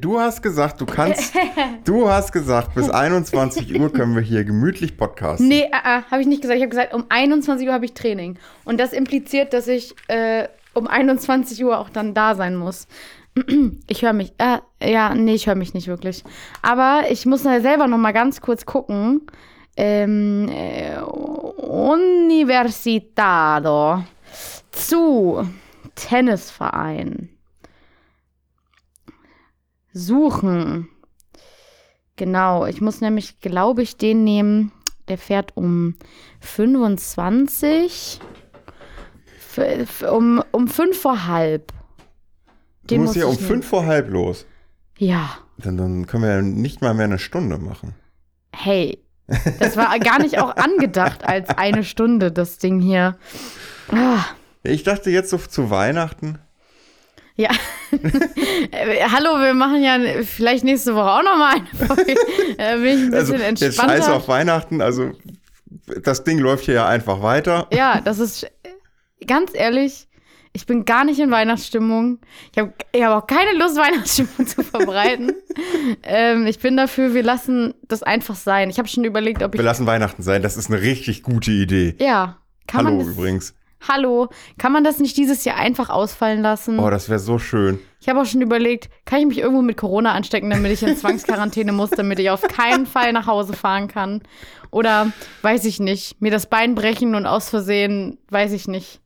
Du hast gesagt, du kannst, du hast gesagt, bis 21 Uhr können wir hier gemütlich podcasten. Nee, äh, äh, habe ich nicht gesagt. Ich habe gesagt, um 21 Uhr habe ich Training. Und das impliziert, dass ich äh, um 21 Uhr auch dann da sein muss. Ich höre mich. Äh, ja, nee, ich höre mich nicht wirklich. Aber ich muss selber noch mal ganz kurz gucken. Ähm, äh, Universitado zu Tennisverein suchen. Genau, ich muss nämlich, glaube ich, den nehmen. Der fährt um 25. Um, um 5 vor halb. Den du musst ja um 5 vor halb los. Ja. Dann, dann können wir ja nicht mal mehr eine Stunde machen. Hey, das war gar nicht auch angedacht als eine Stunde, das Ding hier. Ah. Ich dachte jetzt so zu Weihnachten. Ja. Hallo, wir machen ja vielleicht nächste Woche auch nochmal eine Folge. Da bin ich ein bisschen also, entspannter. Jetzt scheiß auf Weihnachten, also das Ding läuft hier ja einfach weiter. Ja, das ist ganz ehrlich, ich bin gar nicht in Weihnachtsstimmung. Ich habe hab auch keine Lust, Weihnachtsstimmung zu verbreiten. ähm, ich bin dafür, wir lassen das einfach sein. Ich habe schon überlegt, ob ich. Wir lassen Weihnachten sein, das ist eine richtig gute Idee. Ja. Kann Hallo man das, übrigens. Hallo, kann man das nicht dieses Jahr einfach ausfallen lassen? Oh, das wäre so schön. Ich habe auch schon überlegt, kann ich mich irgendwo mit Corona anstecken, damit ich in Zwangsquarantäne muss, damit ich auf keinen Fall nach Hause fahren kann? Oder weiß ich nicht, mir das Bein brechen und aus Versehen, weiß ich nicht,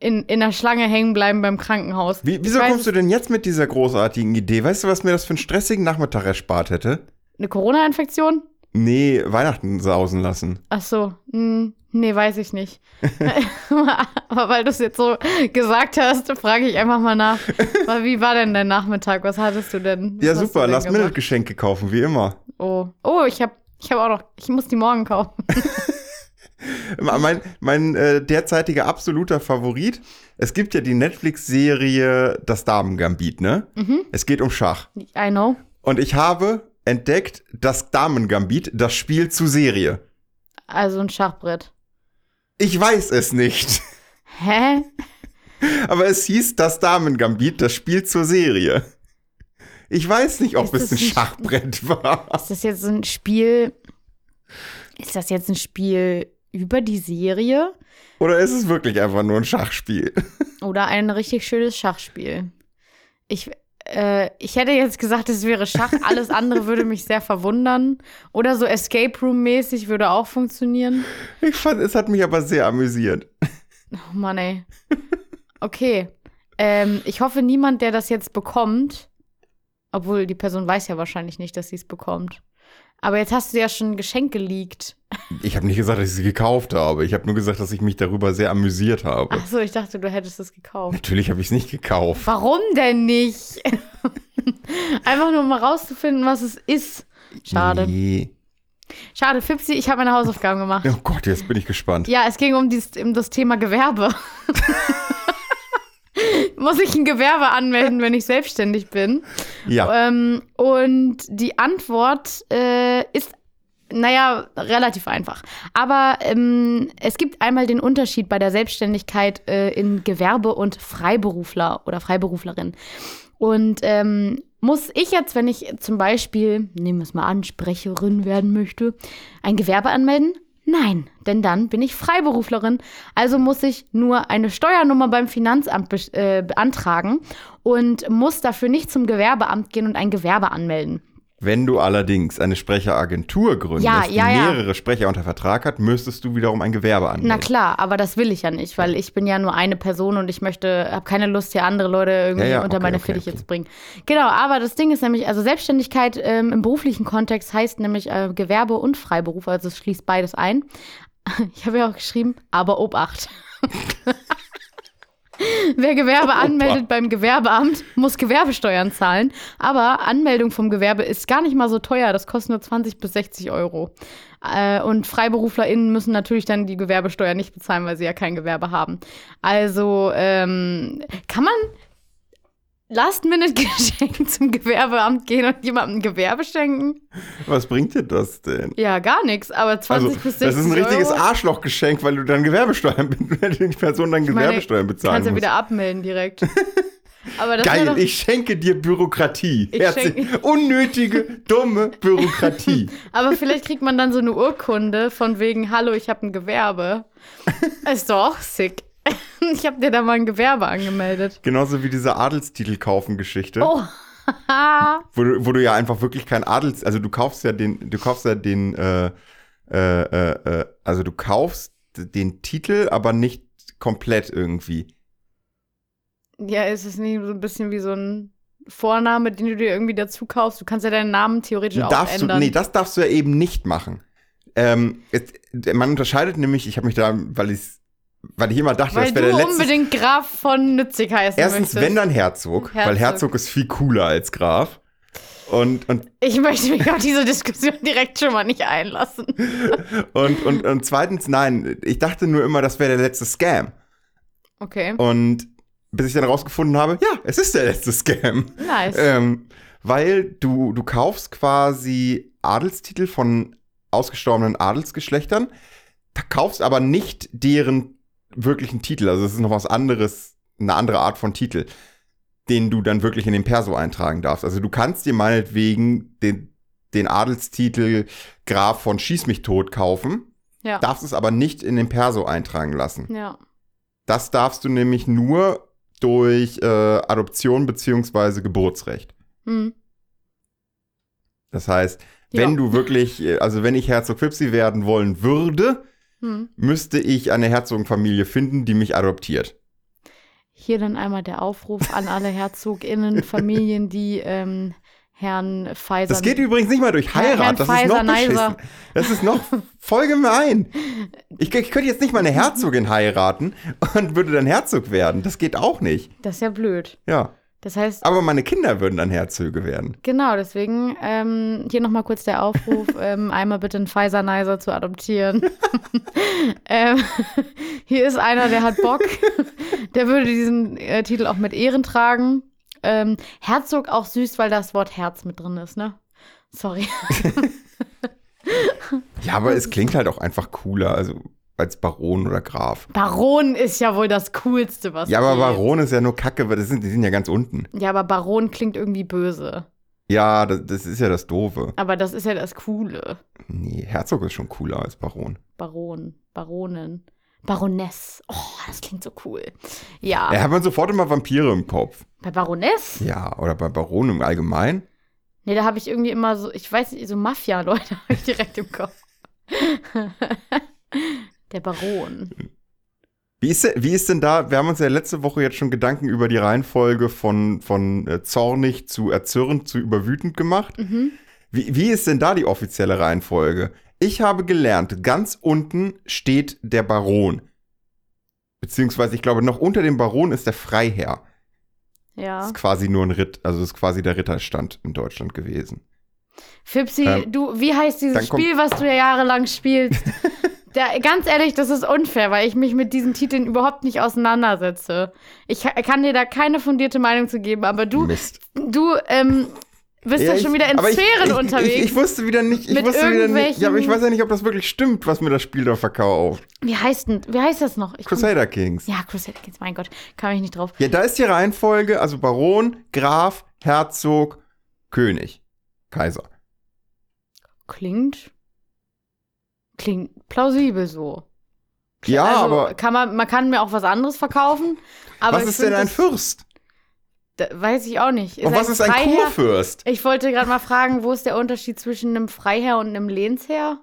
in, in der Schlange hängen bleiben beim Krankenhaus. Wie, wieso weiß, kommst du denn jetzt mit dieser großartigen Idee? Weißt du, was mir das für einen stressigen Nachmittag erspart hätte? Eine Corona-Infektion? Nee, Weihnachten sausen lassen. Ach so, hm. Nee, weiß ich nicht. Aber weil du es jetzt so gesagt hast, frage ich einfach mal nach. Wie war denn dein Nachmittag? Was hattest du denn? Was ja, super. Last-Minute-Geschenke kaufen, wie immer. Oh, oh ich habe ich hab auch noch, ich muss die morgen kaufen. mein mein äh, derzeitiger absoluter Favorit. Es gibt ja die Netflix-Serie Das Damen-Gambit, ne? Mhm. Es geht um Schach. I know. Und ich habe entdeckt das Damen-Gambit, das Spiel zu Serie. Also ein Schachbrett. Ich weiß es nicht. Hä? Aber es hieß das Damen-Gambit, das Spiel zur Serie. Ich weiß nicht, ob ist es ein Schachbrett war. Ist das jetzt ein Spiel? Ist das jetzt ein Spiel über die Serie? Oder ist es wirklich einfach nur ein Schachspiel? Oder ein richtig schönes Schachspiel? Ich, äh, ich hätte jetzt gesagt, es wäre Schach. Alles andere würde mich sehr verwundern. Oder so Escape Room-mäßig würde auch funktionieren. Ich fand, es hat mich aber sehr amüsiert. Oh Mann, ey. Okay. Ähm, ich hoffe, niemand, der das jetzt bekommt, obwohl die Person weiß ja wahrscheinlich nicht, dass sie es bekommt. Aber jetzt hast du ja schon ein Geschenk geleakt. Ich habe nicht gesagt, dass ich sie gekauft habe. Ich habe nur gesagt, dass ich mich darüber sehr amüsiert habe. Ach so, ich dachte, du hättest es gekauft. Natürlich habe ich es nicht gekauft. Warum denn nicht? Einfach nur mal rauszufinden, was es ist. Schade. Nee. Schade, Fipsi, ich habe meine Hausaufgaben gemacht. Oh Gott, jetzt bin ich gespannt. Ja, es ging um, dies, um das Thema Gewerbe. muss ich ein Gewerbe anmelden, wenn ich selbstständig bin? Ja. Ähm, und die Antwort äh, ist naja, relativ einfach. Aber ähm, es gibt einmal den Unterschied bei der Selbstständigkeit äh, in Gewerbe und Freiberufler oder Freiberuflerin. Und ähm, muss ich jetzt, wenn ich zum Beispiel, nehmen wir es mal an, Sprecherin werden möchte, ein Gewerbe anmelden? Nein, denn dann bin ich Freiberuflerin, also muss ich nur eine Steuernummer beim Finanzamt be äh, beantragen und muss dafür nicht zum Gewerbeamt gehen und ein Gewerbe anmelden. Wenn du allerdings eine Sprecheragentur gründest, ja, ja, die mehrere ja. Sprecher unter Vertrag hat, müsstest du wiederum ein Gewerbe anmelden. Na klar, aber das will ich ja nicht, weil ich bin ja nur eine Person und ich möchte, habe keine Lust, hier andere Leute irgendwie unter okay, meine okay, Fittiche okay. zu bringen. Genau, aber das Ding ist nämlich, also Selbstständigkeit ähm, im beruflichen Kontext heißt nämlich äh, Gewerbe und Freiberuf, also es schließt beides ein. Ich habe ja auch geschrieben, aber Obacht. Wer Gewerbe anmeldet beim Gewerbeamt, muss Gewerbesteuern zahlen. Aber Anmeldung vom Gewerbe ist gar nicht mal so teuer. Das kostet nur 20 bis 60 Euro. Äh, und FreiberuflerInnen müssen natürlich dann die Gewerbesteuer nicht bezahlen, weil sie ja kein Gewerbe haben. Also ähm, kann man Last-Minute-Geschenk zum Gewerbeamt gehen und jemandem ein Gewerbe schenken. Was bringt dir das denn? Ja, gar nichts, aber 20 also, bis 60 Das ist ein richtiges Arschlochgeschenk, weil du dann Gewerbesteuern, wenn die Person dann Gewerbesteuern bezahlen kannst du ja wieder abmelden direkt. Aber das Geil, doch, ich schenke dir Bürokratie. Herzlich, schenke- unnötige, dumme Bürokratie. aber vielleicht kriegt man dann so eine Urkunde von wegen, hallo, ich habe ein Gewerbe. Ist doch sick. Ich habe dir da mal ein Gewerbe angemeldet. Genauso wie diese Adelstitel kaufen Geschichte. Oh. Wo, du, wo du ja einfach wirklich kein Adels, also du kaufst ja den, du kaufst ja den, äh, äh, äh, äh, also du kaufst den Titel, aber nicht komplett irgendwie. ja, ist es nicht so ein bisschen wie so ein Vorname, den du dir irgendwie dazu kaufst? Du kannst ja deinen Namen theoretisch auch darfst ändern. Du, nee, das darfst du ja eben nicht machen. Ähm, es, man unterscheidet nämlich, ich habe mich da, weil ich weil ich immer dachte, Weil das wäre der letzte. unbedingt Graf von Nützig heißen Erstens, möchtest. wenn dann Herzog, weil Herzog. Herzog ist viel cooler als Graf. Und, und, Ich möchte mich auf diese Diskussion direkt schon mal nicht einlassen. und, und, und zweitens, nein, ich dachte nur immer, das wäre der letzte Scam. Okay, Und bis ich dann rausgefunden habe, ja, es ist der letzte Scam. nice. Ähm, weil du, du kaufst quasi Adelstitel von ausgestorbenen Adelsgeschlechtern, kaufst aber nicht deren wirklichen Titel. Also es ist noch was anderes, eine andere Art von Titel, den du dann wirklich in den Perso eintragen darfst. Also du kannst dir meinetwegen den, den Adelstitel Graf von Schieß mich tot kaufen, ja. darfst es aber nicht in den Perso eintragen lassen. ja. Das darfst du nämlich nur durch äh, Adoption beziehungsweise Geburtsrecht. Hm. Das heißt, wenn Ja. du wirklich, äh, also wenn ich Herzog Fipsi werden wollen würde, Hm. müsste ich eine Herzogenfamilie finden, die mich adoptiert. Hier dann einmal der Aufruf an alle HerzogInnen, Familien, die ähm, Herrn Pfizer. Das geht übrigens nicht mal durch Ja, Herrn Heirat, das ist noch Neiser. beschissen. Das ist noch voll gemein. Ich, ich könnte jetzt nicht mal eine Herzogin heiraten und würde dann Herzog werden. Das geht auch nicht. Das ist ja blöd. Ja. Das heißt, Aber meine Kinder würden dann Herzöge werden. genau, deswegen ähm, hier nochmal kurz der Aufruf, ähm, einmal bitte einen Pfizer-Nicer zu adoptieren. ähm, hier ist einer, der hat Bock. der würde diesen äh, Titel auch mit Ehren tragen. Ähm, Herzog auch süß, weil das Wort Herz mit drin ist, ne? Sorry. Ja, aber es klingt halt auch einfach cooler, also als Baron oder Graf. Baron ist ja wohl das Coolste, was Ja, aber. Baron ist ja nur Kacke, weil das sind, die sind ja ganz unten. Ja, aber Baron klingt irgendwie böse. Ja, das, das ist ja das Doofe. Aber das ist ja das Coole. Nee, Herzog ist schon cooler als Baron. Baron, Baronin, Baroness. Oh, das klingt so cool. Ja, Da hat man sofort immer Vampire im Kopf. bei Baroness? Ja, oder bei Baron im Allgemeinen. Nee, da habe ich irgendwie immer so, ich weiß nicht, so Mafia-Leute habe ich direkt im Kopf. Der Baron. Wie ist, denn- wie ist denn da, wir haben uns ja letzte Woche jetzt schon Gedanken über die Reihenfolge von, von äh, zornig zu erzürnt zu überwütend gemacht. Mhm. Wie, wie ist denn da die offizielle Reihenfolge? Ich habe gelernt, ganz unten steht der Baron. Beziehungsweise, ich glaube, noch unter dem Baron ist der Freiherr. Das Ja. ist quasi nur ein Ritt, also das ist quasi der Ritterstand in Deutschland gewesen. Fipsi, Ähm, du, wie heißt dieses Spiel, was du ja jahrelang spielst? Der, ganz ehrlich, das ist unfair, weil ich mich mit diesen Titeln überhaupt nicht auseinandersetze. Ich ka- kann dir da keine fundierte Meinung zu geben, aber du, Mist. du ähm, bist ja, ich- schon wieder in ich- Sphären ich, unterwegs. Ich, ich wusste wieder nicht, ich wusste wieder nicht, ja, aber ich weiß ja nicht, ob das wirklich stimmt, was mir das Spiel da verkauft. wie heißt denn, wie heißt das noch? Crusader Kings. Ja, Crusader Kings, mein Gott, kam ich nicht drauf. Ja, da ist die Reihenfolge, also Baron, Graf, Herzog, König, Kaiser. Klingt, klingt plausibel so. Ja, also, aber kann man, man kann mir auch was anderes verkaufen. Aber was ist denn ein Fürst? Da, weiß ich auch nicht. Und was ist ein Freiherr- Kurfürst? Ich wollte gerade mal fragen, wo ist der Unterschied zwischen einem Freiherr und einem Lehnsherr?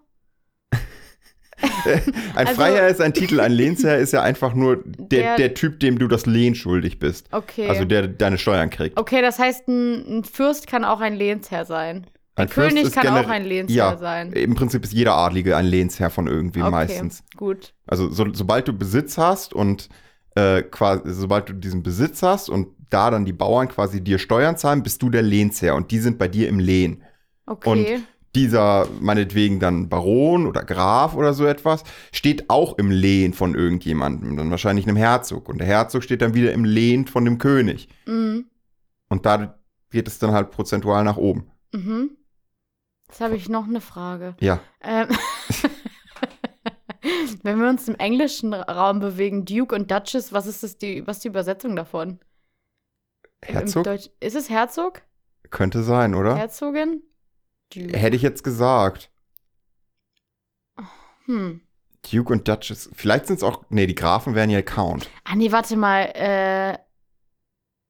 Ein Also- Freiherr ist ein Titel, ein Lehnsherr ist ja einfach nur der, Der- der Typ, dem du das Lehn schuldig bist. Okay. Also der deine Steuern kriegt. okay, das heißt, ein, ein Fürst kann auch ein Lehnsherr sein. Ein König Fürst ist kann auch ein Lehnsherr ja, sein. Im Prinzip ist jeder Adlige ein Lehnsherr von irgendwem Okay, meistens. gut. Also so, sobald du Besitz hast und äh, quasi, sobald du diesen Besitz hast und da dann die Bauern quasi dir Steuern zahlen, bist du der Lehnsherr und die sind bei dir im Lehn. Okay. Dieser, meinetwegen dann Baron oder Graf oder so etwas, steht auch im Lehn von irgendjemandem, dann wahrscheinlich einem Herzog. Und der Herzog steht dann wieder im Lehn von dem König. mhm. Und da geht es dann halt prozentual nach oben. Mhm. Jetzt habe ich noch eine Frage. Ja. Ähm, Wenn wir uns im englischen Raum bewegen, Duke und Duchess, was ist das die, was ist die Übersetzung davon? Herzog? Ist es Herzog? Könnte sein, oder? Herzogin? Duke. Hätte ich jetzt gesagt. Hm. Duke und Duchess. Vielleicht sind es auch. Nee, die Grafen wären ja Count. Ah, nee, warte mal. Äh,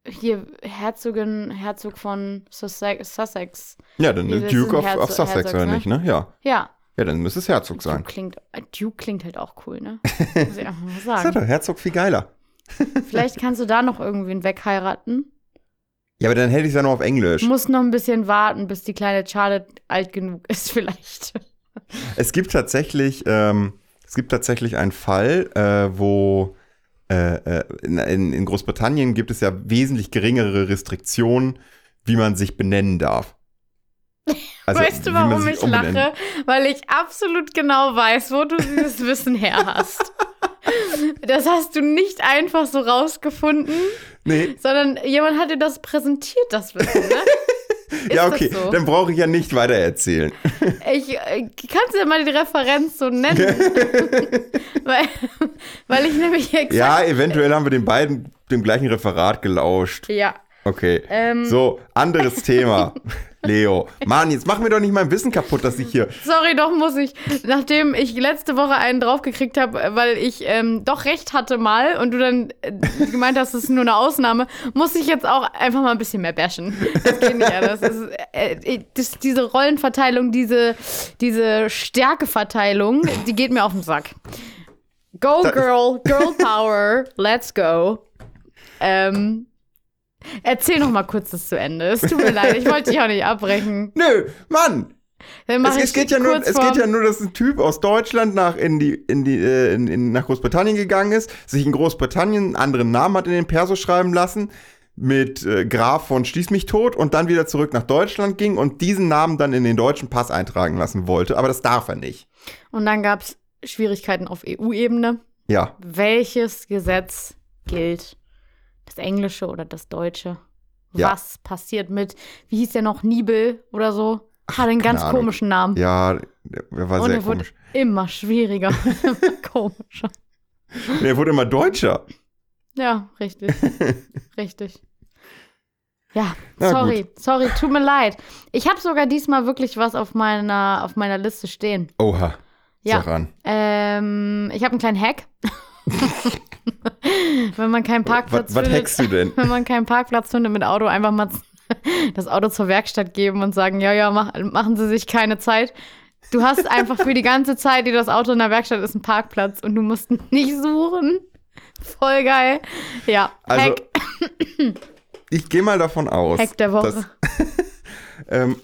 hier, Herzogin, Herzog von Sussex. Ja, dann das Duke of, of Sussex, Herzogs, oder ne? nicht, ne? Ja. Ja. Ja, dann müsste es Herzog sein. Duke klingt, äh, Duke klingt halt auch cool, ne? Muss ich einfach mal Das ist sagen. doch Herzog viel geiler. Vielleicht kannst du da noch irgendwen wegheiraten. Ja, aber dann hätte ich es ja nur auf Englisch. Muss noch ein bisschen warten, bis die kleine Charlotte alt genug ist, vielleicht. Es gibt tatsächlich, ähm, es gibt tatsächlich einen Fall, äh, wo in, in in Großbritannien gibt es ja wesentlich geringere Restriktionen, wie man sich benennen darf. Also, weißt du, warum ich umbenennen- lache? Weil ich absolut genau weiß, wo du dieses Wissen her hast. Das hast du nicht einfach so rausgefunden, Nee, sondern jemand hat dir das präsentiert, das Wissen, ne? Ist ja, das okay, so? dann brauche ich ja nicht weiter erzählen. Ich äh, kannst du ja mal die Referenz so nennen. weil, weil ich nämlich exakt. Ja, eventuell haben wir den beiden dem gleichen Referat gelauscht. Ja. Okay. Ähm. So, anderes Thema. Leo. Mann, jetzt mach mir doch nicht mein Wissen kaputt, dass ich hier. Sorry, doch muss ich. Nachdem ich letzte Woche einen draufgekriegt habe, weil ich ähm, doch recht hatte mal und du dann äh, gemeint hast, das ist nur eine Ausnahme, muss ich jetzt auch einfach mal ein bisschen mehr bashen. Das geht nicht anders. Das ist, äh, das, diese Rollenverteilung, diese, diese Stärkeverteilung, die geht mir auf den Sack. Go, Girl, Girl Power, let's go. Ähm, erzähl noch mal kurz das zu Ende. Es tut mir leid, ich wollte dich auch nicht abbrechen. Nö, Mann! Es, es, geht ja nur, es geht ja nur, dass ein Typ aus Deutschland nach, in die, in die, äh, in, in, nach Großbritannien gegangen ist, sich in Großbritannien einen anderen Namen hat in den Perso schreiben lassen, mit äh, Graf von Stieß mich tot und dann wieder zurück nach Deutschland ging und diesen Namen dann in den deutschen Pass eintragen lassen wollte. Aber das darf er nicht. Und dann gab es Schwierigkeiten auf EU-Ebene. Ja. Welches Gesetz gilt? Das englische oder das deutsche? Ja. Was passiert mit, wie hieß der noch, Nibel oder so? Hat einen ganz Ahnung. komischen Namen. Ja, der war Und sehr er wurde komisch. immer schwieriger. immer komischer. Der wurde immer deutscher. Ja, richtig. richtig. Ja, sorry, sorry, tut mir leid. Ich habe sogar diesmal wirklich was auf meiner, auf meiner Liste stehen. Oha. Ja. Sag an. Ähm, ich habe einen kleinen Hack. Wenn man keinen Parkplatz Was, was findet, hackst du denn? wenn man keinen Parkplatz findet mit Auto, einfach mal das Auto zur Werkstatt geben und sagen, ja, ja, mach, machen Sie sich keine Zeit. Du hast einfach für die ganze Zeit, die das Auto in der Werkstatt ist, einen Parkplatz und du musst nicht suchen. Voll geil. Ja, Also, Hack, Ich gehe mal davon aus. Hack der Woche. Dass, ähm,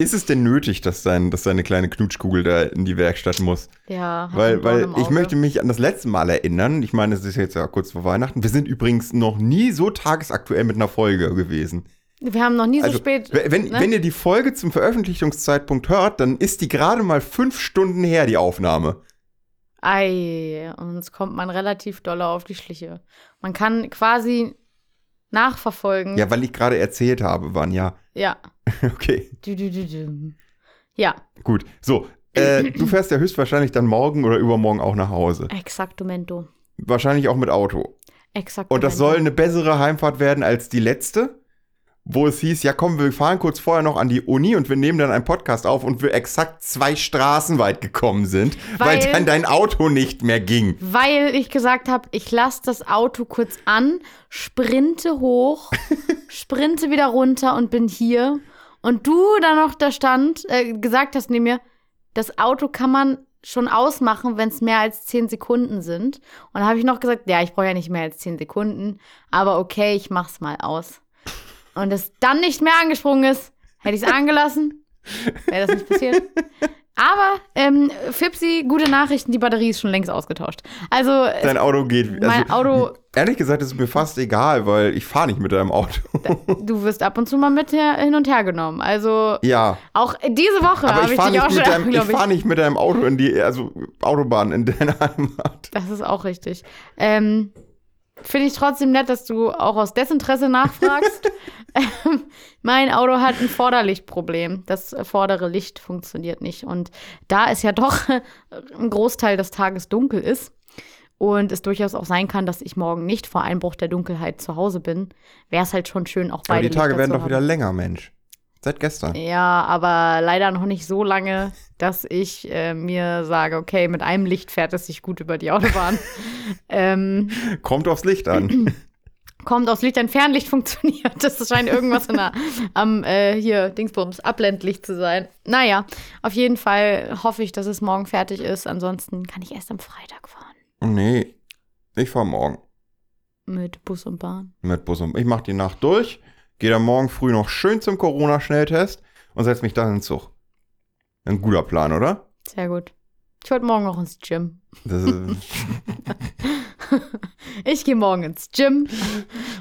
ist es denn nötig, dass, dein, dass deine kleine Knutschkugel da in die Werkstatt muss? ja, Weil, weil ich möchte mich an das letzte Mal erinnern. Ich meine, es ist jetzt ja kurz vor Weihnachten. Wir sind übrigens noch nie so tagesaktuell mit einer Folge gewesen. Wir haben noch nie so Also, spät. wenn, ne? wenn ihr die Folge zum Veröffentlichungszeitpunkt hört, dann ist die gerade mal fünf Stunden her, die Aufnahme. Ei, uns kommt man relativ doll auf die Schliche. Man kann quasi nachverfolgen. Ja, weil ich gerade erzählt habe, wann ja. Ja. Okay, Du, du, du. Ja, gut. So, äh, du fährst ja höchstwahrscheinlich dann morgen oder übermorgen auch nach Hause. exaktumento. Wahrscheinlich auch mit Auto. Exaktumento. Und das soll eine bessere Heimfahrt werden als die letzte, wo es hieß, ja komm, wir fahren kurz vorher noch an die Uni und wir nehmen dann einen Podcast auf und wir exakt zwei Straßen weit gekommen sind, weil, Weil- dann dein Auto nicht mehr ging. Weil ich gesagt habe, ich lasse das Auto kurz an, sprinte hoch, sprinte wieder runter und bin hier. Und du dann noch da stand, äh, gesagt hast neben mir, das Auto kann man schon ausmachen, wenn es mehr als 10 Sekunden sind. Und da habe ich noch gesagt, ja, ich brauche ja nicht mehr als 10 Sekunden, aber okay, ich mach's mal aus. Und es dann nicht mehr angesprungen ist, hätte ich es angelassen, wäre das nicht passiert. Aber, ähm, Fipsi, gute Nachrichten, die Batterie ist schon längst ausgetauscht. Also, Dein Auto geht. mein Auto, Ehrlich gesagt, ist es mir fast egal, weil ich fahre nicht mit deinem Auto. du wirst ab und zu mal mit her, hin und her genommen. Also, ja, auch diese Woche habe ich ich fahre dich auch schon, deinem- ich glaube ich. fahr nicht mit deinem Auto in die also Autobahn in deine Heimat. Das ist auch richtig. Ähm, Finde ich trotzdem nett, dass du auch aus Desinteresse nachfragst. ähm, mein Auto hat ein Vorderlichtproblem. Das vordere Licht funktioniert nicht. Und da es ja doch ein Großteil des Tages dunkel ist und es durchaus auch sein kann, dass ich morgen nicht vor Einbruch der Dunkelheit zu Hause bin, wäre es halt schon schön, auch Aber beide die Tage Lichter werden doch wieder länger, Mensch. Seit gestern. Ja, aber leider noch nicht so lange, dass ich äh, mir sage, okay, mit einem Licht fährt es sich gut über die Autobahn. ähm, Kommt aufs Licht an. kommt aufs Licht, ein Fernlicht funktioniert. Das scheint irgendwas in der, am äh, hier Dingsbums Abblendlicht zu sein. Naja, auf jeden Fall hoffe ich, dass es morgen fertig ist. Ansonsten kann ich erst am Freitag fahren. Nee, ich fahr morgen Mit Bus und Bahn. mit Bus und ich mach die Nacht durch, gehe dann morgen früh noch schön zum Corona-Schnelltest und setz mich dann in den Zug. Ein guter Plan, oder? Sehr gut. Ich wollte morgen auch ins Gym. Ich gehe morgen ins Gym.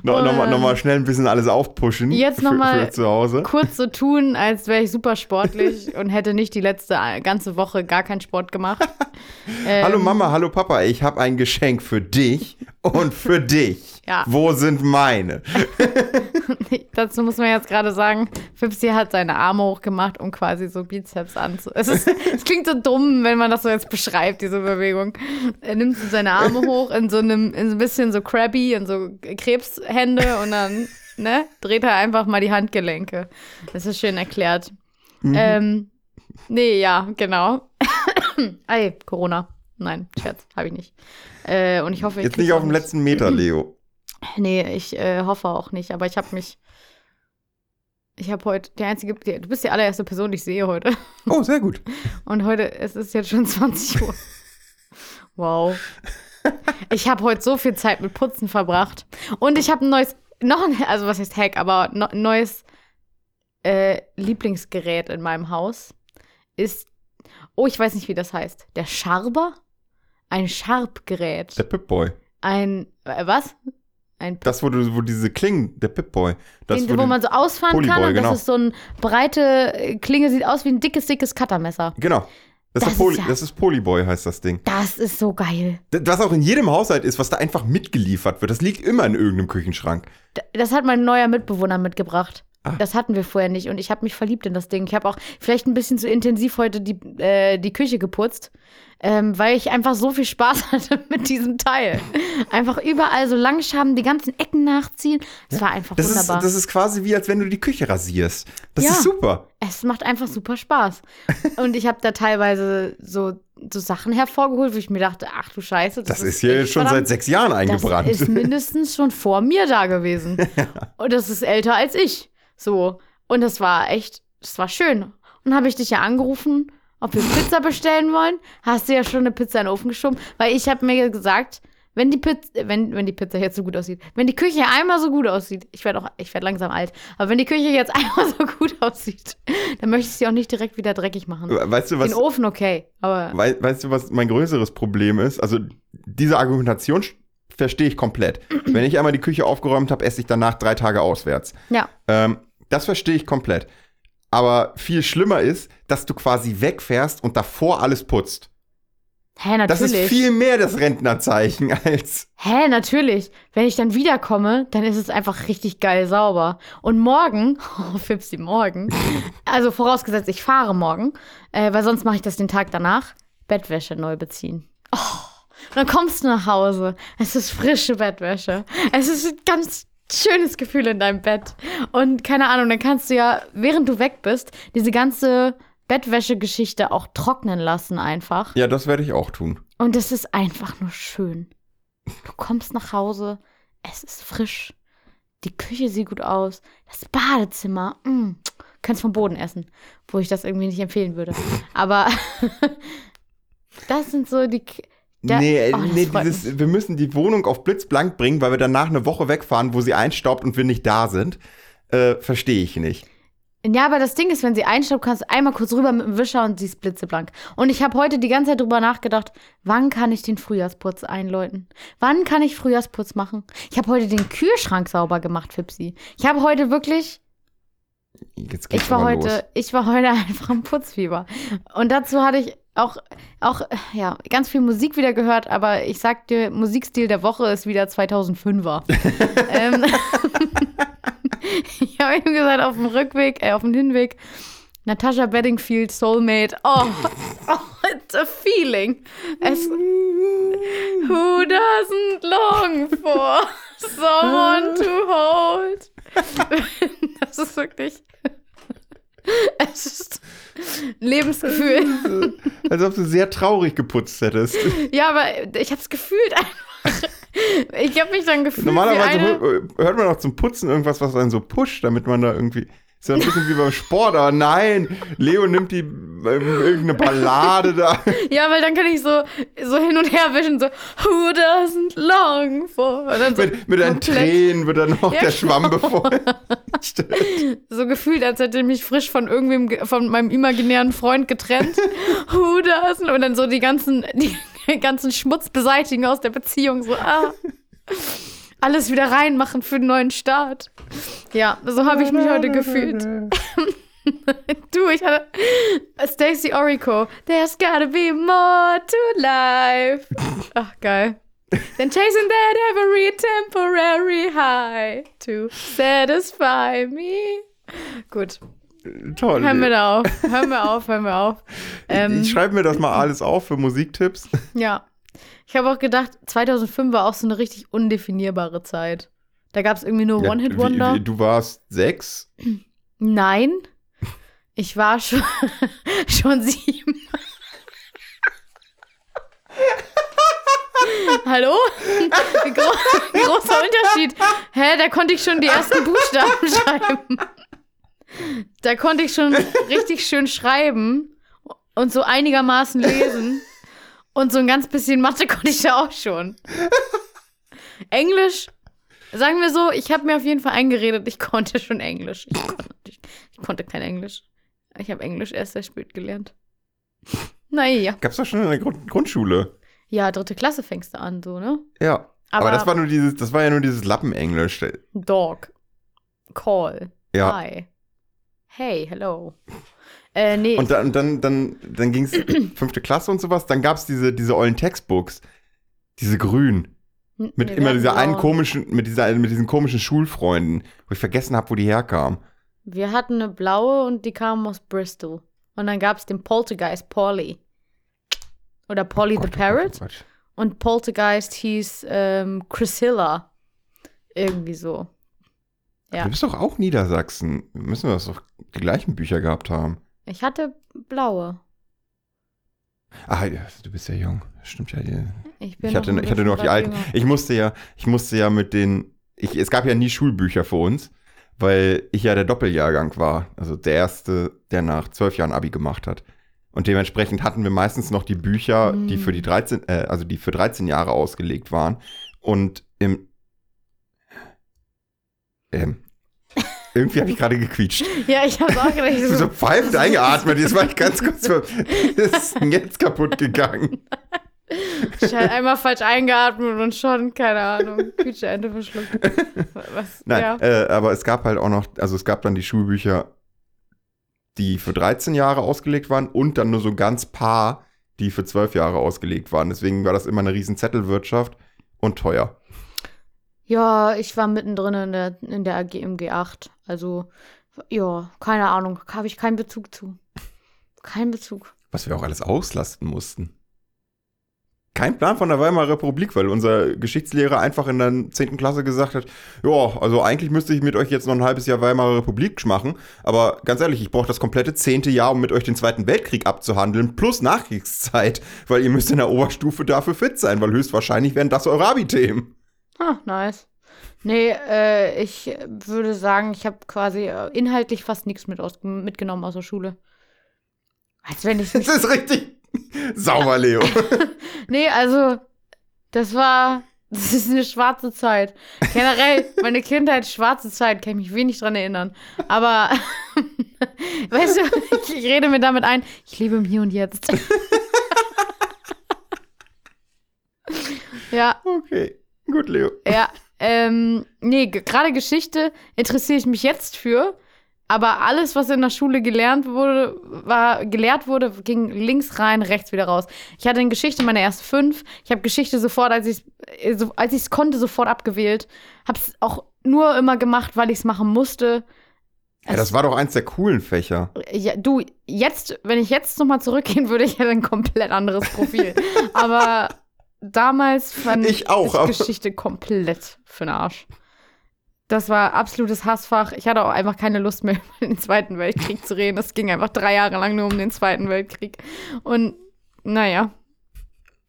noch, noch, mal, Ähm, noch schnell ein bisschen alles aufpushen. Jetzt noch für, mal für zu Hause. Kurz so tun, als wäre ich super sportlich und hätte nicht die letzte äh, ganze Woche gar keinen Sport gemacht. Ähm, Hallo Mama, hallo Papa, ich habe ein Geschenk für dich und für dich. Ja. Wo sind meine? Dazu muss man jetzt gerade sagen, Fipsi hat seine Arme hochgemacht, um quasi so Bizeps anzu. Es, ist, es klingt so dumm, wenn man das so jetzt beschreibt, diese Bewegung. Er nimmt so seine Arme hoch in so einem, in so ein bisschen so crabby und so Krebshände und dann, ne, dreht er einfach mal die Handgelenke. Das ist schön erklärt. Mhm. Ähm, nee, ja, genau. Ey, Corona. Nein, Scherz, habe ich nicht. Äh, und ich hoffe, ich Jetzt nicht auf dem letzten Meter, Leo. Nee, ich äh, hoffe auch nicht, aber ich habe mich. Ich habe heute, die einzige, du bist die allererste Person, die ich sehe heute. Oh, sehr gut. Und heute, es ist jetzt schon 20 Uhr. Wow. Ich habe heute so viel Zeit mit Putzen verbracht. Und ich habe ein neues, noch ein, also was heißt Hack, aber no, ein neues äh, Lieblingsgerät in meinem Haus ist, oh, ich weiß nicht, wie das heißt. Der Scharber? Ein Scharbgerät. Der Pip-Boy. Ein, äh, was? Ein Das, wo, du, wo diese Klingen, der Pip-Boy. Das, Den, wo, man so ausfahren Polyboy, kann und genau. das ist so ein breite äh, Klinge, sieht aus wie ein dickes, dickes Cuttermesser. Genau. Das, Das ist, Poly, ja- das ist Polyboy, heißt das Ding. Das ist so geil. Was auch in jedem Haushalt ist, was da einfach mitgeliefert wird. Das liegt immer in irgendeinem Küchenschrank. Das hat mein neuer Mitbewohner mitgebracht. Ah. Das hatten wir vorher nicht und ich habe mich verliebt in das Ding. Ich habe auch vielleicht ein bisschen zu intensiv heute die, äh, die Küche geputzt, ähm, weil ich einfach so viel Spaß hatte mit diesem Teil. Einfach überall so langschaben, die ganzen Ecken nachziehen. Es war einfach Das ist, wunderbar. das ist quasi wie, als wenn du die Küche rasierst. Das Ja. ist super. Es macht einfach super Spaß. Und ich habe da teilweise so, so Sachen hervorgeholt, wo ich mir dachte, ach du Scheiße, das, Das, ist hier schon verdammt- seit sechs Jahren eingebrannt. Das ist mindestens schon vor mir da gewesen. Und das ist älter als ich. So. Und das war echt, das war schön. Und dann habe ich dich ja angerufen, ob wir Pizza bestellen wollen. Hast du ja schon eine Pizza in den Ofen geschoben, weil ich habe mir gesagt, wenn die Pizza, wenn, wenn die Pizza jetzt so gut aussieht, wenn die Küche einmal so gut aussieht, ich werde auch, ich werde langsam alt, aber wenn die Küche jetzt einmal so gut aussieht, dann möchte ich sie auch nicht direkt wieder dreckig machen. weißt du, was, Den Ofen okay, aber wei weißt du, was mein größeres Problem ist? Also, diese Argumentation verstehe ich komplett. Wenn ich einmal die Küche aufgeräumt habe, esse ich danach drei Tage auswärts. ja, Ähm, das verstehe ich komplett. Aber viel schlimmer ist, dass du quasi wegfährst und davor alles putzt. hä, Das natürlich. ist viel mehr das Rentnerzeichen als. Hä, natürlich. Wenn ich dann wiederkomme, dann ist es einfach richtig geil sauber. Und morgen, oh, Fipsi, morgen, also vorausgesetzt, ich fahre morgen, äh, weil sonst mache ich das den Tag danach, Bettwäsche neu beziehen. Oh, und dann kommst du nach Hause, es ist frische Bettwäsche. Es ist ganz schönes Gefühl in deinem Bett. Und keine Ahnung, dann kannst du ja, während du weg bist, diese ganze Bettwäsche-Geschichte auch trocknen lassen einfach. Ja, das werde ich auch tun. Und es ist einfach nur schön. Du kommst nach Hause, es ist frisch, die Küche sieht gut aus, das Badezimmer, mm, kannst vom Boden essen, wo ich das irgendwie nicht empfehlen würde. Aber das sind so die. Da- nee, Oh, nee dieses, wir müssen die Wohnung auf blitzblank bringen, weil wir danach eine Woche wegfahren, wo sie einstaubt und wir nicht da sind. Äh, verstehe ich nicht. Ja, aber das Ding ist, wenn sie einstaubt, kannst du einmal kurz rüber mit dem Wischer und sie ist blitzeblank. Und ich habe heute die ganze Zeit drüber nachgedacht, wann kann ich den Frühjahrsputz einläuten? Wann kann ich Frühjahrsputz machen? Ich habe heute den Kühlschrank sauber gemacht, Fipsi. Ich habe heute wirklich Ich war heute, los. ich war heute einfach im Putzfieber. Und dazu hatte ich auch, auch, ja, ganz viel Musik wieder gehört, aber ich sag dir, Musikstil der Woche ist wieder 2005er. ähm, ich habe ihm gesagt, auf dem Rückweg, äh, auf dem Hinweg, Natasha Bedingfield, Soulmate. Oh, oh, it's a feeling. Es, Who doesn't long for someone to hold? Das ist wirklich. Es ist Lebensgefühl. Als ob du sehr traurig geputzt hättest. Ja, aber ich hab's gefühlt einfach. Ich habe mich dann gefühlt Normalerweise hö- hört man auch zum Putzen irgendwas, was einen so pusht, damit man da irgendwie. Ist ja ein bisschen wie beim Sport, aber nein, Leo nimmt die ähm, irgendeine Ballade da. Ja, weil dann kann ich so, so hin und her wischen, so Who doesn't long for? So Mit, mit einen komplett- Tränen wird dann noch Ja, der Schwamm genau. So gefühlt, als hätte ich mich frisch von irgendwem, ge- von meinem imaginären Freund getrennt. Doesn't? Und dann so die ganzen, die ganzen Schmutz beseitigen aus der Beziehung. So, ah. Alles wieder reinmachen für den neuen Start. Ja, so habe ich mich heute gefühlt. Du, ich hatte Stacey Orico. There's gotta be more to life. Ach, geil. Then chasing that every temporary high to satisfy me. Gut, Toll. hören wir da auf. Hören wir auf, hören wir auf. Ähm, ich schreibe mir das mal alles auf für Musiktipps. ja. Ich habe auch gedacht, 2005 war auch so eine richtig undefinierbare Zeit. Da gab es irgendwie nur Ja, One-Hit-Wonder. Du warst sechs. Nein. Ich war schon, schon sieben. Hallo? Gro großer Unterschied. Hä, da konnte ich schon die ersten Buchstaben schreiben. Da konnte ich schon richtig schön schreiben und so einigermaßen lesen. Und so ein ganz bisschen Mathe konnte ich da auch schon. Englisch, sagen wir so, ich habe mir auf jeden Fall eingeredet, ich konnte schon Englisch. Ich konnte, ich, ich konnte kein Englisch. Ich habe Englisch erst sehr spät gelernt. Naja. Gab's doch schon in der Grund Grundschule. Ja, dritte Klasse fängst du an, so, ne? Ja. Aber, Aber- das war nur dieses, das war ja nur dieses Lappenenglisch. Dog. Call. Ja. Hi. Hey, hello. Äh, nee. Und dann, dann, dann, dann ging es fünfte Klasse und sowas. Dann gab's diese, diese ollen Textbooks. Diese grünen. Mit nee, immer dieser einen komischen, mit dieser, mit diesen komischen Schulfreunden, wo ich vergessen habe, wo die herkamen. Wir hatten eine blaue und die kam aus Bristol. Und dann gab es den Poltergeist Polly. Oder Polly Gott, the oh Gott, Parrot. oh Gott. Und Poltergeist hieß ähm, Chrisilla. Irgendwie so. Ja. Du bist doch auch Niedersachsen. Müssen wir das doch die gleichen Bücher gehabt haben. Ich hatte blaue. Ah, du bist ja jung. Stimmt ja. Ich, bin Ich hatte, ich hatte nur noch die alten. jünger. Ich musste ja, ich musste ja mit den, ich, es gab ja nie Schulbücher für uns, weil ich ja der Doppeljahrgang war. Also der erste, der nach zwölf Jahren Abi gemacht hat. Und dementsprechend hatten wir meistens noch die Bücher, die Mm. für die 13, äh, also die für 13 Jahre ausgelegt waren. Und im ähm, irgendwie habe ich gerade gequietscht. Ja, ich hab's auch gedacht. ich So pfeifend eingeatmet. Jetzt war ich ganz kurz. ist jetzt kaputt gegangen? Ich halt einmal falsch eingeatmet und schon, keine Ahnung, Quietscheente verschluckt. Was? Nein, Ja. äh, aber es gab halt auch noch, also es gab dann die Schulbücher, die für 13 Jahre ausgelegt waren und dann nur so ganz paar, die für 12 Jahre ausgelegt waren. Deswegen war das immer eine riesen Zettelwirtschaft und teuer. ja, ich war mittendrin in der, in der AG im G8. Also, ja, keine Ahnung, habe ich keinen Bezug zu. Keinen Bezug. Was wir auch alles auslasten mussten. Kein Plan von der Weimarer Republik, weil unser Geschichtslehrer einfach in der 10. Klasse gesagt hat, ja, also eigentlich müsste ich mit euch jetzt noch ein halbes Jahr Weimarer Republik machen, aber ganz ehrlich, ich brauche das komplette zehnte Jahr, um mit euch den Zweiten Weltkrieg abzuhandeln, plus Nachkriegszeit, weil ihr müsst in der Oberstufe dafür fit sein, weil höchstwahrscheinlich wären das eure Abi-Themen. Ah, nice. Nee, äh, ich würde sagen, ich habe quasi äh, inhaltlich fast nichts mit mitgenommen aus der Schule. Als wenn ich Das ist richtig sauber, Leo. Nee, also, das war. Das ist eine schwarze Zeit. Generell, meine Kindheit, schwarze Zeit, kann ich mich wenig dran erinnern. Aber, weißt du, ich, ich rede mir damit ein, ich lebe im Hier und Jetzt. ja, Okay, gut, Leo. ja. Ähm, nee, ge- gerade Geschichte interessiere ich mich jetzt für. Aber alles, was in der Schule gelernt wurde, war, gelehrt wurde, ging links rein, rechts wieder raus. Ich hatte in Geschichte meine erste fünf. Ich habe Geschichte sofort, als ich es so, als ich's konnte, sofort abgewählt. Habe es auch nur immer gemacht, weil ich es machen musste. Ja, das war doch eins der coolen Fächer. Ja, du, jetzt, wenn ich jetzt nochmal zurückgehen würde, ich hätte ein komplett anderes Profil. Aber damals fand Ich auch, ich Geschichte komplett für den Arsch. Das war absolutes Hassfach. Ich hatte auch einfach keine Lust mehr, über den Zweiten Weltkrieg zu reden. Es ging einfach drei Jahre lang nur um den Zweiten Weltkrieg. Und naja.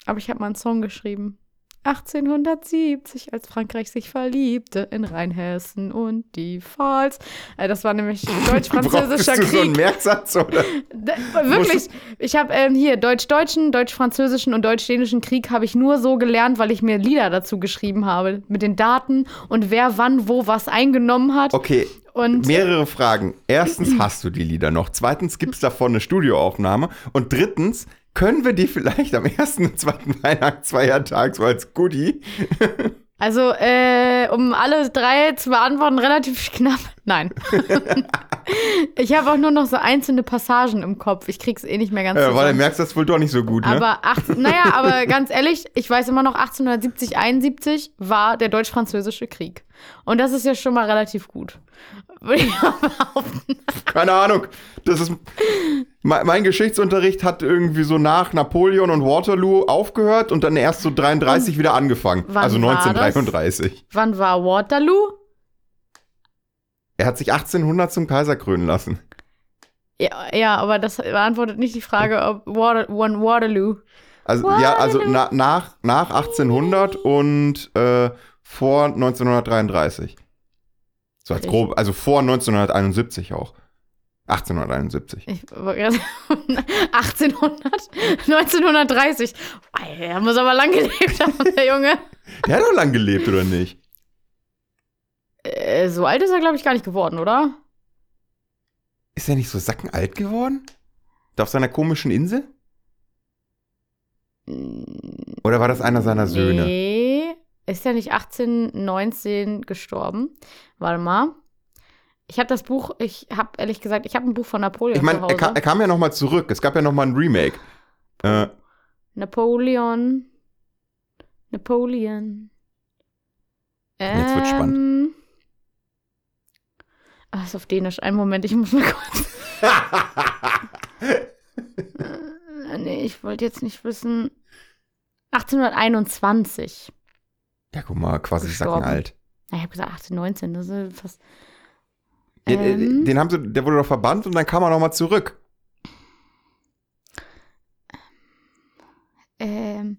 Aber ich habe mal einen Song geschrieben. 1870, als Frankreich sich verliebte in Rheinhessen und die Pfalz. Äh, Das war nämlich deutsch-französischer du so einen Krieg. Merksatz oder? Da, wirklich, ich habe ähm, hier Deutsch-Deutschen, Deutsch-Französischen und Deutsch-Dänischen Krieg habe ich nur so gelernt, weil ich mir Lieder dazu geschrieben habe mit den Daten und wer wann wo was eingenommen hat. Okay, Und mehrere Fragen. Erstens, hast du die Lieder noch? Zweitens, gibt es davon eine Studioaufnahme? Und drittens, können wir die vielleicht am ersten und zweiten Weihnachtsfeiertag so als Goodie? also, äh, um alle drei zu beantworten, relativ knapp. Nein. ich habe auch nur noch so einzelne Passagen im Kopf. Ich krieg's eh nicht mehr ganz Äh, weil du merkst das wohl doch nicht so gut, ne? Aber, ach, naja, aber ganz ehrlich, ich weiß immer noch, 1870, 71 war der Deutsch-Französische Krieg. Und das ist ja schon mal relativ gut. Würde ich mal behaupten. Keine Ahnung. Das ist. Mein, mein Geschichtsunterricht hat irgendwie so nach Napoleon und Waterloo aufgehört und dann erst so 33 wieder angefangen. wann Also war das? 1933. Wann war Waterloo? Er hat sich 1800 zum Kaiser krönen lassen. Ja, ja, aber das beantwortet nicht die Frage, ob Water, one Waterloo. Also, ja, also Waterloo. na, nach, nach 1800 und äh, vor 1933. So als grob, also vor 1971 auch. 1871. Ich, 1800, 1930. Er muss aber lang gelebt haben, der Junge. Der hat doch lang gelebt, oder nicht? Äh, so alt ist er, glaube ich, gar nicht geworden, oder? Ist er nicht so sackenalt geworden? Da auf seiner komischen Insel? Oder war das einer seiner Söhne? Nee. Ist er nicht 1819 gestorben? Warte mal. Ich habe das Buch, ich habe ehrlich gesagt, ich habe ein Buch von Napoleon Ich meine, er, kam- er kam ja noch mal zurück. Es gab ja noch mal ein Remake. Äh, Napoleon. Napoleon. Jetzt wird's spannend. Ah, ist auf Dänisch. Einen Moment, ich muss mal kurz. Äh, nee, ich wollte jetzt nicht wissen. 1821. ja, guck mal, quasi Gestorben. sackenalt. Na, Ich habe gesagt 1819, das ist fast. Den, äh, Ähm. den haben sie, der wurde doch verbannt und dann kam er noch mal zurück. Ähm.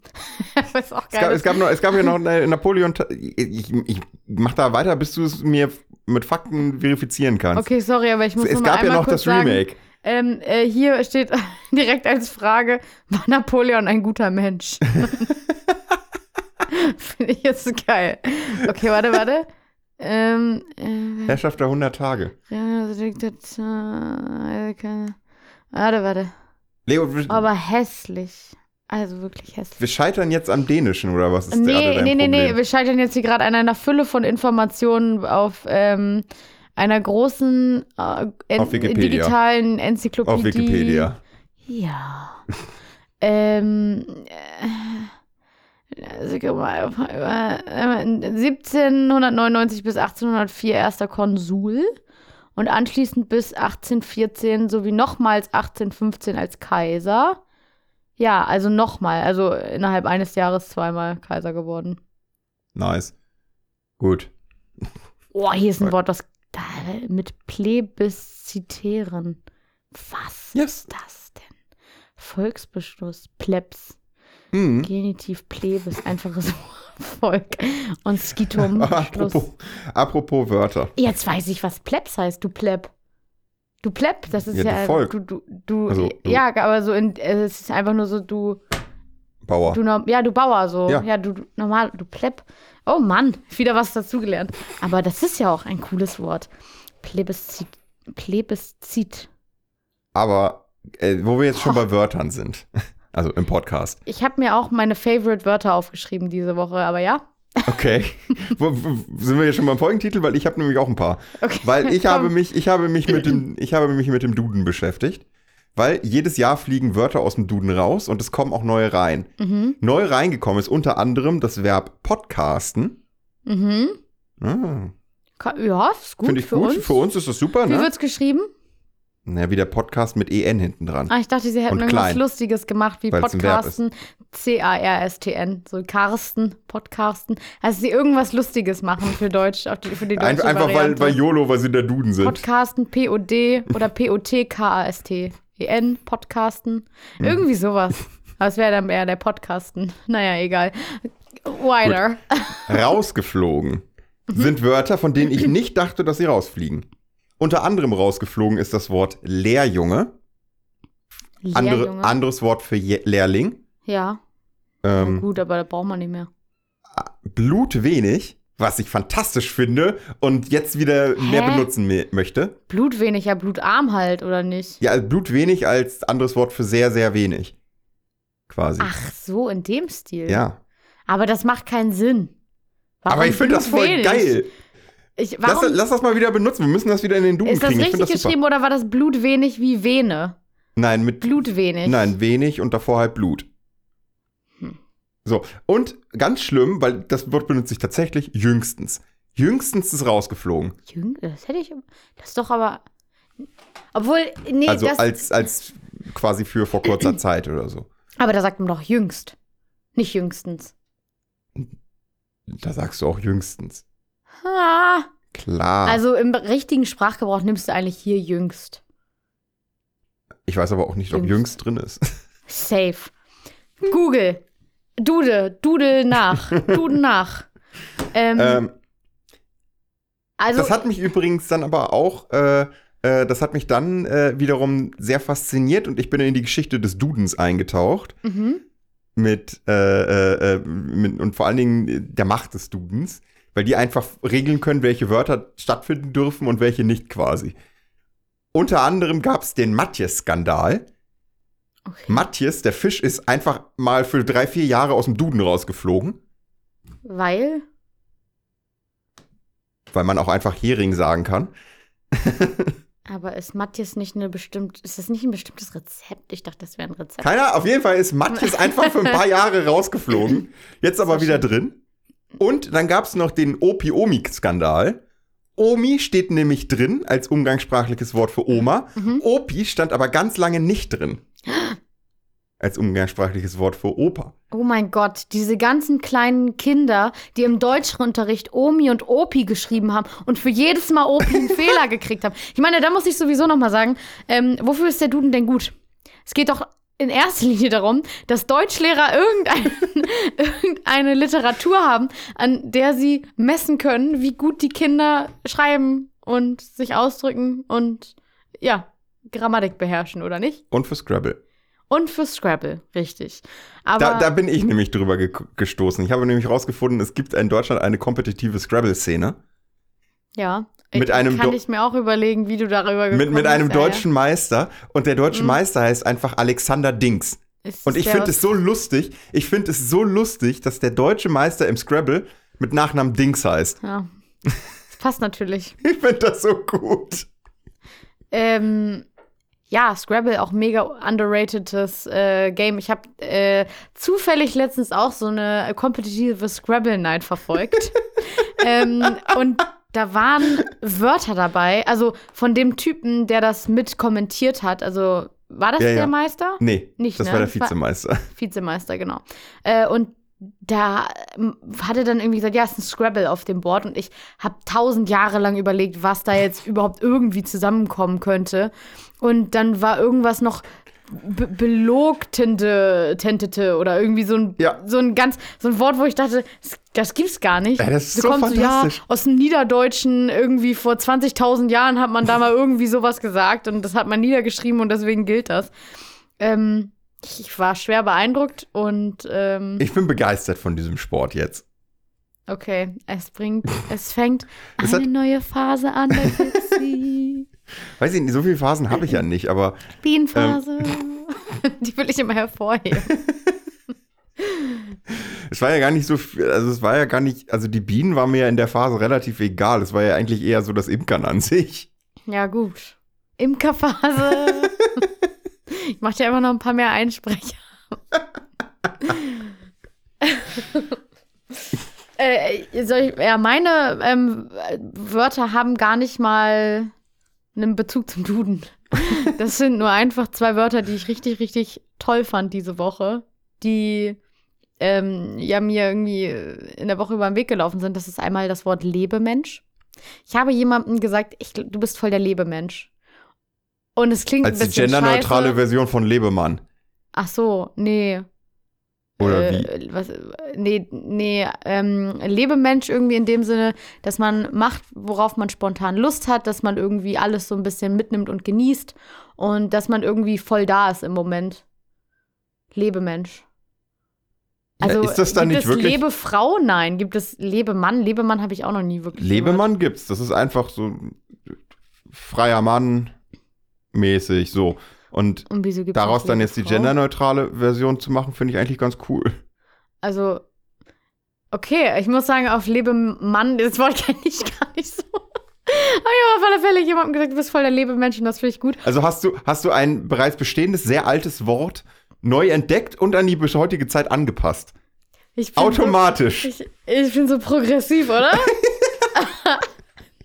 weiß auch Es gab, geil. es gab, noch, es gab ja noch Napoleon. Ich, ich mach da weiter, bis du es mir mit Fakten verifizieren kannst. Okay, sorry, aber ich muss es noch mal gab ja noch das sagen, Remake. Ähm, äh, hier steht direkt als Frage: War Napoleon ein guter Mensch? Finde ich jetzt geil. Okay, warte, warte. Ähm, äh, Herrschaft der 100 Tage. warte, warte. Leo, Aber hässlich. Also wirklich hässlich. wir scheitern jetzt am Dänischen, oder was ist Nee, dein nee, nee, nee. Wir scheitern jetzt hier gerade an einer Fülle von Informationen auf ähm, einer großen äh, en digitalen Enzyklopädie. Auf Wikipedia. Ja. ähm. Äh, also, guck mal, äh, 1799 bis 1804 erster Konsul und anschließend bis 1814 sowie nochmals 1815 als Kaiser. Ja, also nochmal, also innerhalb eines Jahres zweimal Kaiser geworden. Nice. Gut. Oh, hier ist ein. Wort, das da, mit plebiszitieren. Was Yes. ist das denn? Volksbeschluss, Plebs, Hm. Genitiv Plebis, einfaches Volk und Skitum, apropos, apropos Wörter. Jetzt weiß ich, was Plebs heißt, du Pleb. Du Pleb, das ist Ja, du ja, Volk. du, du, du, Also, du. ja, aber so in, es ist einfach nur so, du, Bauer. du, ja, du Bauer, so, Ja. ja, du, du normal, du Pleb. Oh Mann, wieder was dazugelernt. Aber das ist ja auch ein cooles Wort. Plebiszit, Plebiszit. Aber äh, wo wir jetzt schon bei Wörtern sind, also im Podcast. Ich habe mir auch meine Favorite-Wörter aufgeschrieben diese Woche, aber ja. Okay. sind wir jetzt schon beim Folgentitel? Weil ich habe nämlich auch ein paar. Okay. Weil ich Komm. habe mich, ich habe mich mit dem, ich habe mich mit dem Duden beschäftigt. Weil jedes Jahr fliegen Wörter aus dem Duden raus und es kommen auch neue rein. Mhm. Neu reingekommen ist unter anderem das Verb podcasten. Mhm. Ah, Ja, ist gut Finde ich für gut. uns. Für uns ist das super, Wie ne? wird's geschrieben? Naja, wie der Podcast mit EN hinten dran. Ah, ich dachte, sie hätten Und irgendwas klein. Lustiges gemacht, wie Weil's ein Verb Podcasten. C-A-R-S-T-N. So Carsten, Podcasten. Also sie irgendwas Lustiges machen für Deutsch, auf die, für die deutsche Ein, einfach weil, Variante. weil YOLO, weil sie der Duden sind. Podcasten, P-O-D oder P-O-T-K-A-S-T. E-N, Podcasten. Hm. Irgendwie sowas. Aber es wäre dann eher der Podcasten. Naja, egal. Wider. Rausgeflogen Mhm. sind Wörter, von denen ich nicht dachte, dass sie rausfliegen. Unter anderem rausgeflogen ist das Wort Lehrjunge. Andere, Lehrjunge. anderes Wort für Je Lehrling. ja, Ähm, gut, aber da braucht man nicht mehr. Blutwenig, was ich fantastisch finde und jetzt wieder mehr Hä? benutzen me- möchte. Blutwenig, ja, blutarm halt, oder nicht? Ja, also Blutwenig als anderes Wort für sehr, sehr wenig. Quasi. Ach so, in dem Stil. Ja. Aber das macht keinen Sinn. Warum Aber ich finde das voll geil. Ich, Lass, lass das mal wieder benutzen. Wir müssen das wieder in den Duden ist das kriegen. Ich richtig finde das geschrieben oder war das blutwenig wie Vene? Nein, mit Blutwenig. Nein, wenig und davor halt Blut. Hm. So, und ganz schlimm, weil das Wort benutze ich tatsächlich, jüngstens. Jüngstens ist rausgeflogen. Jüng, das hätte ich. Das ist doch aber. Obwohl, nee, also das. als, als quasi für vor kurzer Zeit oder so. aber da sagt man doch jüngst. Nicht jüngstens. Da sagst du auch jüngstens. Ah. Klar. Also im richtigen Sprachgebrauch nimmst du eigentlich hier jüngst. ich weiß aber auch nicht, ob Jüngst. jüngst drin ist. Safe. Google. Dude. Dude nach. Duden nach. Ähm, ähm, also. das hat mich übrigens dann aber auch, äh, äh, das hat mich dann äh, wiederum sehr fasziniert und ich bin in die Geschichte des Dudens eingetaucht. mhm. mit, äh, äh, äh, mit und vor allen Dingen der Macht des Dudens, weil die einfach regeln können, welche Wörter stattfinden dürfen und welche nicht quasi. Unter anderem gab es den Matjes-Skandal. Okay. Matjes, der Fisch, ist einfach mal für drei, vier Jahre aus dem Duden rausgeflogen, Weil. weil man auch einfach Hering sagen kann. Aber ist Matthias nicht eine bestimmt. Ist das nicht ein bestimmtes Rezept? Ich dachte, das wäre ein Rezept. Keiner, auf jeden Fall ist Matjes einfach für ein paar Jahre rausgeflogen. Jetzt aber wieder drin. Und dann gab es noch den Opi-Omi-Skandal. Omi steht nämlich drin als umgangssprachliches Wort für Oma. Mhm. Opi stand aber ganz lange nicht drin. Als umgangssprachliches Wort für Opa. Oh mein Gott, diese ganzen kleinen Kinder, die im Deutschunterricht Omi und Opi geschrieben haben und für jedes Mal Opi einen Fehler gekriegt haben. Ich meine, da muss ich sowieso noch mal sagen, ähm, wofür ist der Duden denn gut? Es geht doch in erster Linie darum, dass Deutschlehrer irgendein, irgendeine Literatur haben, an der sie messen können, wie gut die Kinder schreiben und sich ausdrücken und ja, Grammatik beherrschen, oder nicht? Und für Scrabble. Und für Scrabble, richtig. Aber Da, da bin ich nämlich drüber ge gestoßen. Ich habe nämlich rausgefunden, es gibt in Deutschland eine kompetitive Scrabble-Szene. Ja. Mit ich, einem kann Do- ich mir auch überlegen, wie du darüber gekommen Mit, mit einem bist, ja, deutschen Meister. Und der deutsche Mhm. Meister heißt einfach Alexander Dings. Ist Und ich finde es so lustig, ich finde es so lustig, dass der deutsche Meister im Scrabble mit Nachnamen Dings heißt. Ja. Das passt natürlich. Ich finde das so gut. ähm, ja, Scrabble auch mega underratedes äh, Game. Ich habe äh, zufällig letztens auch so eine kompetitive Scrabble Night verfolgt. ähm, und da waren Wörter dabei, also von dem Typen, der das mit kommentiert hat. Also war das Ja, der ja. Meister? Nee, Nicht, das ne? war der Vizemeister. Vizemeister, genau. Äh, und da ähm, hat er dann irgendwie gesagt, ja, es ist ein Scrabble auf dem Board und ich habe tausend Jahre lang überlegt, was da jetzt überhaupt irgendwie zusammenkommen könnte. Und dann war irgendwas noch be belogtende Tentete oder irgendwie so ein, Ja. so ein ganz, so ein Wort, wo ich dachte, das, das gibt's gar nicht. Ja, das ist Da so kommt ja, fantastisch. aus dem Niederdeutschen irgendwie vor 20.000 Jahren hat man da mal irgendwie sowas gesagt und das hat man niedergeschrieben und deswegen gilt das. Ähm, ich, ich war schwer beeindruckt und ähm, Ich bin begeistert von diesem Sport jetzt. okay, es bringt, es fängt Es eine neue Phase an bei Fitzi. Weiß ich nicht, so viele Phasen habe ich ja nicht, aber Bienenphase. Ähm. Die will ich immer hervorheben. es war ja gar nicht so viel, also es war ja gar nicht, also die Bienen waren mir ja in der Phase relativ egal. Es war ja eigentlich eher so das Imkern an sich. Ja, gut. Imkerphase. ich mach dir einfach noch ein paar mehr Einsprecher. äh, ich, ja, meine ähm, Wörter haben gar nicht mal einen Bezug zum Duden. Das sind nur einfach zwei Wörter, die ich richtig, richtig toll fand diese Woche, die ähm, ja mir irgendwie in der Woche über den Weg gelaufen sind. Das ist einmal das Wort Lebemensch. Ich habe jemandem gesagt, ich, du bist voll der Lebemensch. Und es klingt Als ein die bisschen genderneutrale scheiße. Version von Lebemann. Ach so, nee. Oder äh, Was, nee, nee, ähm, Lebemensch irgendwie in dem Sinne, dass man macht, worauf man spontan Lust hat, dass man irgendwie alles so ein bisschen mitnimmt und genießt und dass man irgendwie voll da ist im Moment. Lebemensch. Also ist das dann gibt nicht es wirklich- Lebefrau? Nein. Gibt es Lebemann? Lebemann habe ich auch noch nie wirklich gehört. Lebemann gibt's. Das ist einfach so freier Mann mäßig so. Und Und daraus dann jetzt die genderneutrale Version zu machen, finde ich eigentlich ganz cool. Also, okay, ich muss sagen, auf Lebemann, das Wort kenne ich gar nicht so. Aber ich habe auf alle Fälle jemandem gesagt, du bist voll der Lebemensch und das finde ich gut. Also hast du, hast du ein bereits bestehendes, sehr altes Wort neu entdeckt und an die bis heutige Zeit angepasst. Automatisch. So, ich, ich bin so progressiv, oder?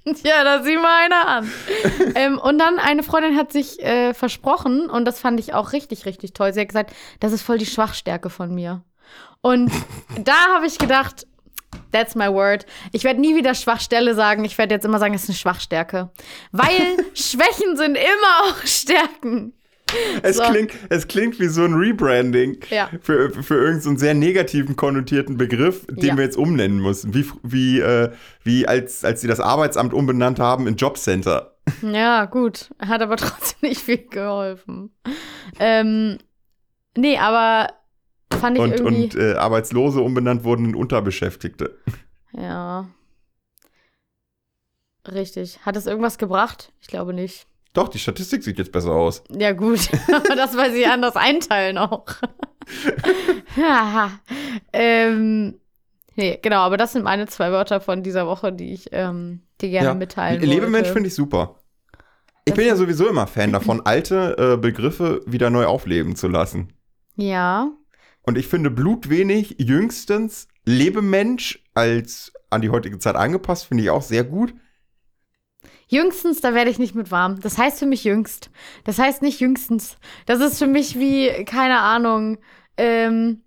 ja, da sieh mal einer an. ähm, und dann eine Freundin hat sich äh, versprochen und das fand ich auch richtig, richtig toll. Sie hat gesagt, das ist voll die Schwachstärke von mir. Und da habe ich gedacht, that's my word. Ich werde nie wieder Schwachstelle sagen. Ich werde jetzt immer sagen, es ist eine Schwachstärke. Weil Schwächen sind immer auch Stärken. Es, So. klingt, es klingt wie so ein Rebranding Ja. für, für irgendeinen so sehr negativen konnotierten Begriff, den Ja. wir jetzt umnennen müssen. Wie, wie, äh, wie als, als sie das Arbeitsamt umbenannt haben in Jobcenter. Ja, gut. Hat aber trotzdem nicht viel geholfen. Ähm, nee, aber fand ich Und, irgendwie. und äh, Arbeitslose umbenannt wurden in Unterbeschäftigte. ja. Richtig. Hat es irgendwas gebracht? Ich glaube nicht. Doch, die Statistik sieht jetzt besser aus. Ja, gut. das, weil sie anders einteilen auch. Ähm, nee, genau, aber das sind meine zwei Wörter von dieser Woche, die ich ähm, dir gerne mitteilen wollte. Lebemensch finde ich super. Ich Das bin ja sowieso immer Fan davon, alte äh, Begriffe wieder neu aufleben zu lassen. Ja. Und ich finde Blut wenig, jüngstens Lebemensch als an die heutige Zeit angepasst, finde ich auch sehr gut. Jüngstens, da werde ich nicht mit warm. Das heißt für mich jüngst. Das heißt nicht jüngstens. Das ist für mich wie, keine Ahnung, ähm,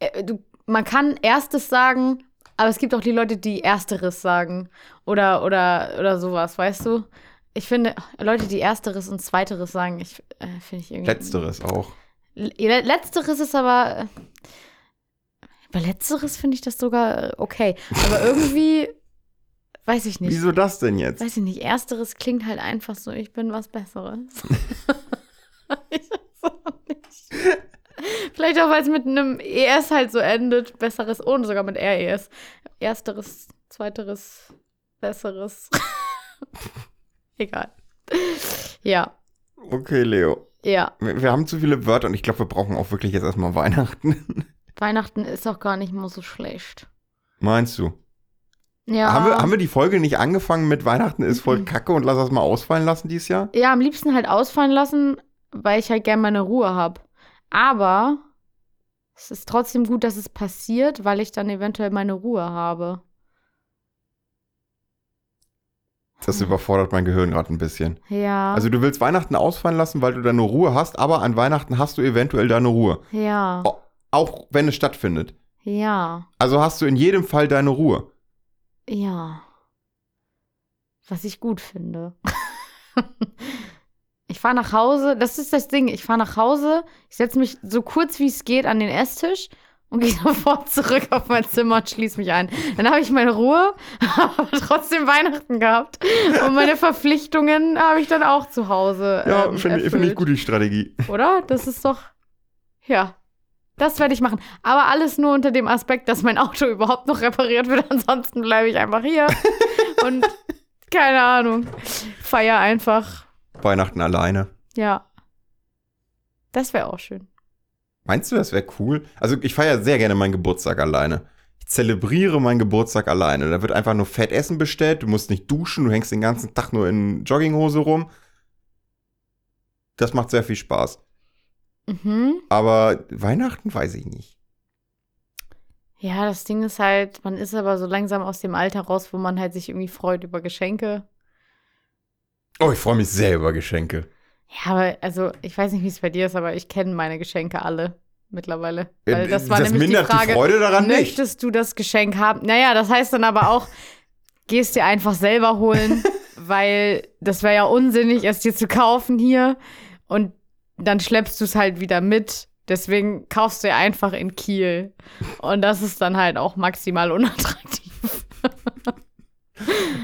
äh, du, man kann erstes sagen, aber es gibt auch die Leute, die ersteres sagen. Oder, oder, oder sowas, weißt du? Ich finde, Leute, die ersteres und zweiteres sagen, ich äh, finde ich irgendwie. Letzteres auch. Le Letzteres ist aber. äh, Bei Letzteres finde ich das sogar äh, okay. Aber irgendwie, weiß ich nicht. Wieso das denn jetzt? Weiß ich nicht, ersteres klingt halt einfach so, ich bin was Besseres. ich weiß auch nicht. Vielleicht auch, weil es mit einem ES halt so endet. Besseres und sogar mit RES. Ersteres, zweiteres, besseres. Egal. Ja, Okay, Leo. ja. Wir, wir haben zu viele Wörter und ich glaube, wir brauchen auch wirklich jetzt erstmal Weihnachten. Weihnachten ist auch gar nicht mal so schlecht. Meinst du? Ja. Haben, wir, haben wir die Folge nicht angefangen mit Weihnachten ist voll Mhm. kacke und lass das mal ausfallen lassen dieses Jahr? Ja, am liebsten halt ausfallen lassen, weil ich halt gerne meine Ruhe habe. Aber es ist trotzdem gut, dass es passiert, weil ich dann eventuell meine Ruhe habe. Das überfordert mein Gehirn gerade ein bisschen. Ja. Also du willst Weihnachten ausfallen lassen, weil du deine Ruhe hast, aber an Weihnachten hast du eventuell deine Ruhe. ja. Auch wenn es stattfindet. Ja. Also hast du in jedem Fall deine Ruhe. Ja. Was ich gut finde. ich fahre nach Hause, das ist das Ding, ich fahre nach Hause, ich setze mich so kurz wie es geht an den Esstisch und gehe sofort zurück auf mein Zimmer und schließe mich ein. Dann habe ich meine Ruhe, aber trotzdem Weihnachten gehabt. Und meine Verpflichtungen habe ich dann auch zu Hause. Ja, ähm, finde ich- finde ich erfüllt. gut die Strategie. Oder? Das ist doch. Ja. Das werde ich machen. Aber alles nur unter dem Aspekt, dass mein Auto überhaupt noch repariert wird. Ansonsten bleibe ich einfach hier. Und keine Ahnung. Feier einfach. Weihnachten alleine. Ja. Das wäre auch schön. Meinst du, das wäre cool? Also ich feiere sehr gerne meinen Geburtstag alleine. Ich zelebriere meinen Geburtstag alleine. Da wird einfach nur Fettessen bestellt. Du musst nicht duschen. Du hängst den ganzen Tag nur in Jogginghose rum. Das macht sehr viel Spaß. Mhm. Aber Weihnachten weiß ich nicht. Ja, das Ding ist halt, man ist aber so langsam aus dem Alter raus, wo man halt sich irgendwie freut über Geschenke. Oh, ich freue mich sehr über Geschenke. Ja, aber also ich weiß nicht, wie es bei dir ist, aber ich kenne meine Geschenke alle mittlerweile. Ja, Weil das war das nämlich die mindert die Frage, Freude daran nicht. möchtest du das Geschenk haben? Naja, das heißt dann aber auch, gehst dir einfach selber holen, weil das wäre ja unsinnig, es dir zu kaufen hier und dann schleppst du es halt wieder mit. Deswegen kaufst du ja einfach in Kiel. Und das ist dann halt auch maximal unattraktiv.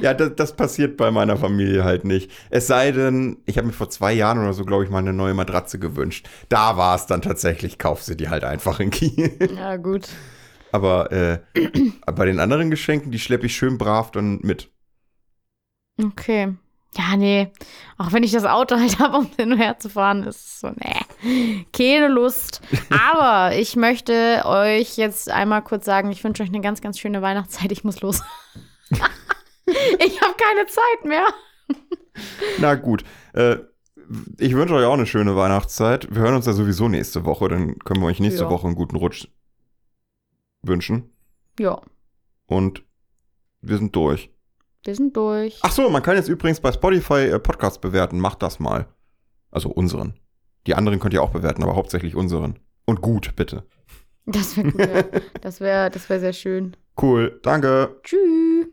Ja, das, das passiert bei meiner Familie halt nicht. Es sei denn, ich habe mir vor zwei Jahren oder so, glaube ich, mal eine neue Matratze gewünscht. Da war es dann tatsächlich, kauf sie die halt einfach in Kiel. Ja, gut. Aber äh, bei den anderen Geschenken, die schleppe ich schön brav dann mit. Okay. Ja, nee. Auch wenn ich das Auto halt habe, um hin und her zu fahren, ist es so, nee. Keine Lust. Aber ich möchte euch jetzt einmal kurz sagen, ich wünsche euch eine ganz, ganz schöne Weihnachtszeit. Ich muss los. ich habe keine Zeit mehr. Na gut. Äh, ich wünsche euch auch eine schöne Weihnachtszeit. Wir hören uns ja sowieso nächste Woche. Dann können wir euch nächste Ja. Woche einen guten Rutsch wünschen. Ja, Und wir sind durch. Wir sind durch. Ach so, man kann jetzt übrigens bei Spotify äh, Podcasts bewerten. Macht das mal. Also unseren. Die anderen könnt ihr auch bewerten, aber hauptsächlich unseren. Und gut, bitte. Das wäre. Ja. Das wäre das wär sehr schön. Cool. Danke. Tschüss.